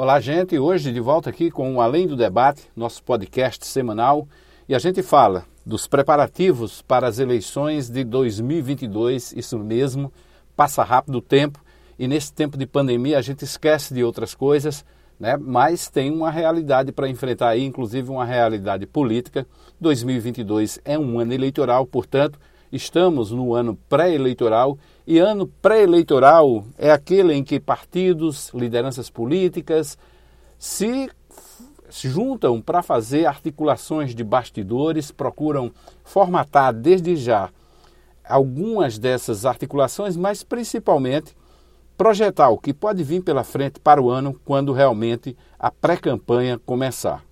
Olá, gente. Hoje de volta aqui com o Além do Debate, nosso podcast semanal, e a gente fala dos preparativos para as eleições de 2022. Isso mesmo, passa rápido o tempo e nesse tempo de pandemia a gente esquece de outras coisas, né? Mas tem uma realidade para enfrentar aí, inclusive uma realidade política. 2022 é um ano eleitoral, portanto, estamos no ano pré-eleitoral e ano pré-eleitoral é aquele em que partidos, lideranças políticas se juntam para fazer articulações de bastidores, procuram formatar desde já algumas dessas articulações, mas principalmente projetar o que pode vir pela frente para o ano quando realmente a pré-campanha começar.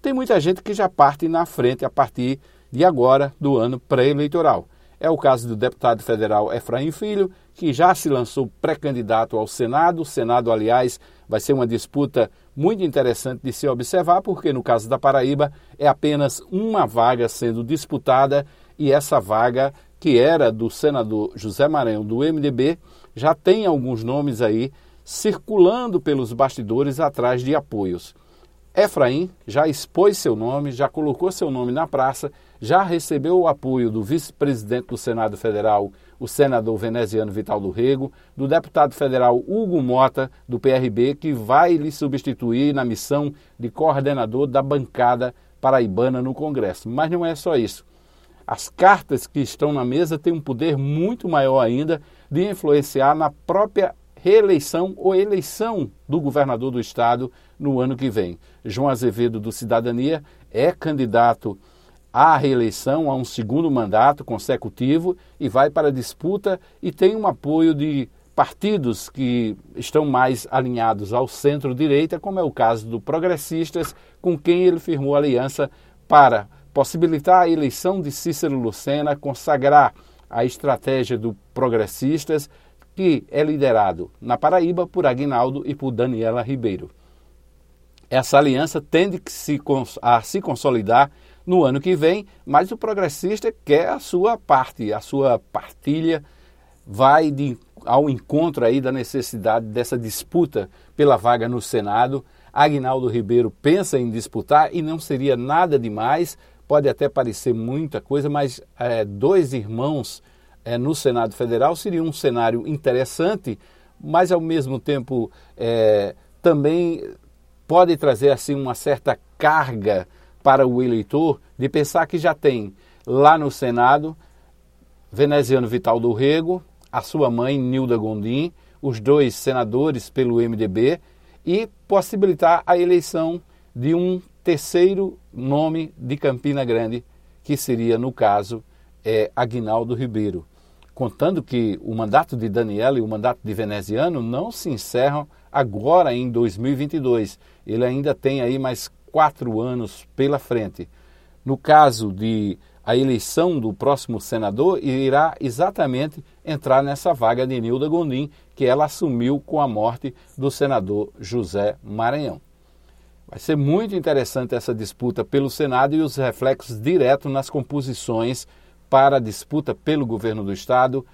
Tem muita gente que já parte na frente a partir de agora do ano pré-eleitoral. É o caso do deputado federal Efraim Filho, que já se lançou pré-candidato ao Senado. O Senado, aliás, vai ser uma disputa muito interessante de se observar, porque no caso da Paraíba é apenas uma vaga sendo disputada e essa vaga, que era do senador José Maranhão do MDB, já tem alguns nomes aí circulando pelos bastidores atrás de apoios. Efraim já expôs seu nome, já colocou seu nome na praça, já recebeu o apoio do vice-presidente do Senado Federal, o senador veneziano Vital do Rego, do deputado federal Hugo Mota, do PRB, que vai lhe substituir na missão de coordenador da bancada paraibana no Congresso. Mas não é só isso. As cartas que estão na mesa têm um poder muito maior ainda de influenciar na própria reeleição ou eleição do governador do estado no ano que vem. João Azevedo, do Cidadania, é candidato à reeleição, a um segundo mandato consecutivo e vai para a disputa e tem um apoio de partidos que estão mais alinhados ao centro-direita, como é o caso do Progressistas, com quem ele firmou aliança para possibilitar a eleição de Cícero Lucena, consagrar a estratégia do Progressistas que é liderado na Paraíba por Aguinaldo e por Daniela Ribeiro. Essa aliança tende a se consolidar no ano que vem, mas o progressista quer a sua parte, a sua partilha vai de, ao encontro aí da necessidade dessa disputa pela vaga no Senado. Agnaldo Ribeiro pensa em disputar e não seria nada demais, pode até parecer muita coisa, mas é, dois irmãos é, no Senado Federal seria um cenário interessante, mas ao mesmo tempo é, também pode trazer assim uma certa carga para o eleitor de pensar que já tem lá no Senado veneziano Vital do Rego, a sua mãe Nilda Gondim, os dois senadores pelo MDB e possibilitar a eleição de um terceiro nome de Campina Grande, que seria, no caso, é, Aguinaldo Ribeiro contando que o mandato de Daniela e o mandato de Veneziano não se encerram agora em 2022. Ele ainda tem aí mais quatro anos pela frente. No caso de a eleição do próximo senador, irá exatamente entrar nessa vaga de Nilda Gondim, que ela assumiu com a morte do senador José Maranhão. Vai ser muito interessante essa disputa pelo Senado e os reflexos diretos nas composições para a disputa pelo governo do Estado,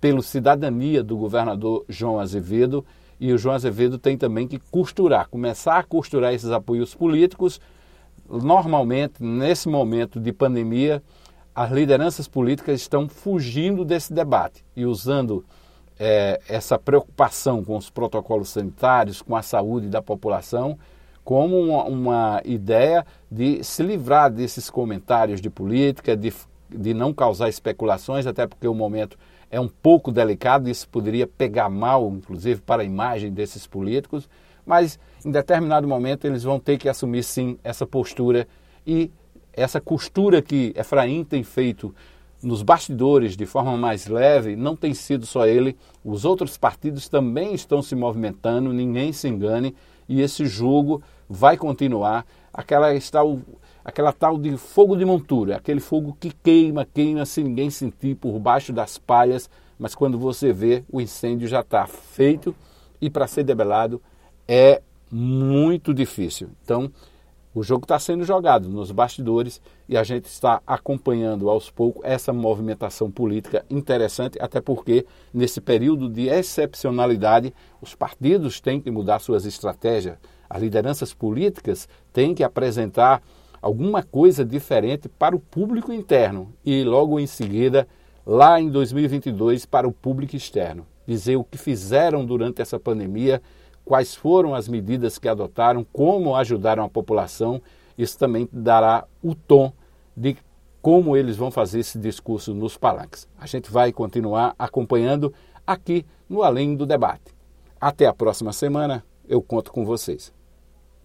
pelo cidadania do governador João Azevedo. E o João Azevedo tem também que costurar, começar a costurar esses apoios políticos. Normalmente, nesse momento de pandemia, as lideranças políticas estão fugindo desse debate e usando é, essa preocupação com os protocolos sanitários, com a saúde da população, como uma, uma ideia de se livrar desses comentários de política, de de não causar especulações, até porque o momento é um pouco delicado, isso poderia pegar mal, inclusive, para a imagem desses políticos, mas em determinado momento eles vão ter que assumir sim essa postura e essa costura que Efraim tem feito nos bastidores de forma mais leve, não tem sido só ele, os outros partidos também estão se movimentando, ninguém se engane, e esse jogo vai continuar. Aquela está aquela tal de fogo de montura, aquele fogo que queima, queima sem ninguém sentir por baixo das palhas, mas quando você vê, o incêndio já está feito e para ser debelado é muito difícil. Então, o jogo está sendo jogado nos bastidores e a gente está acompanhando aos poucos essa movimentação política interessante, até porque nesse período de excepcionalidade os partidos têm que mudar suas estratégias. As lideranças políticas têm que apresentar alguma coisa diferente para o público interno e logo em seguida, lá em 2022, para o público externo. Dizer o que fizeram durante essa pandemia, quais foram as medidas que adotaram, como ajudaram a população. Isso também dará o tom de como eles vão fazer esse discurso nos palanques. A gente vai continuar acompanhando aqui no Além do Debate. Até a próxima semana, eu conto com vocês.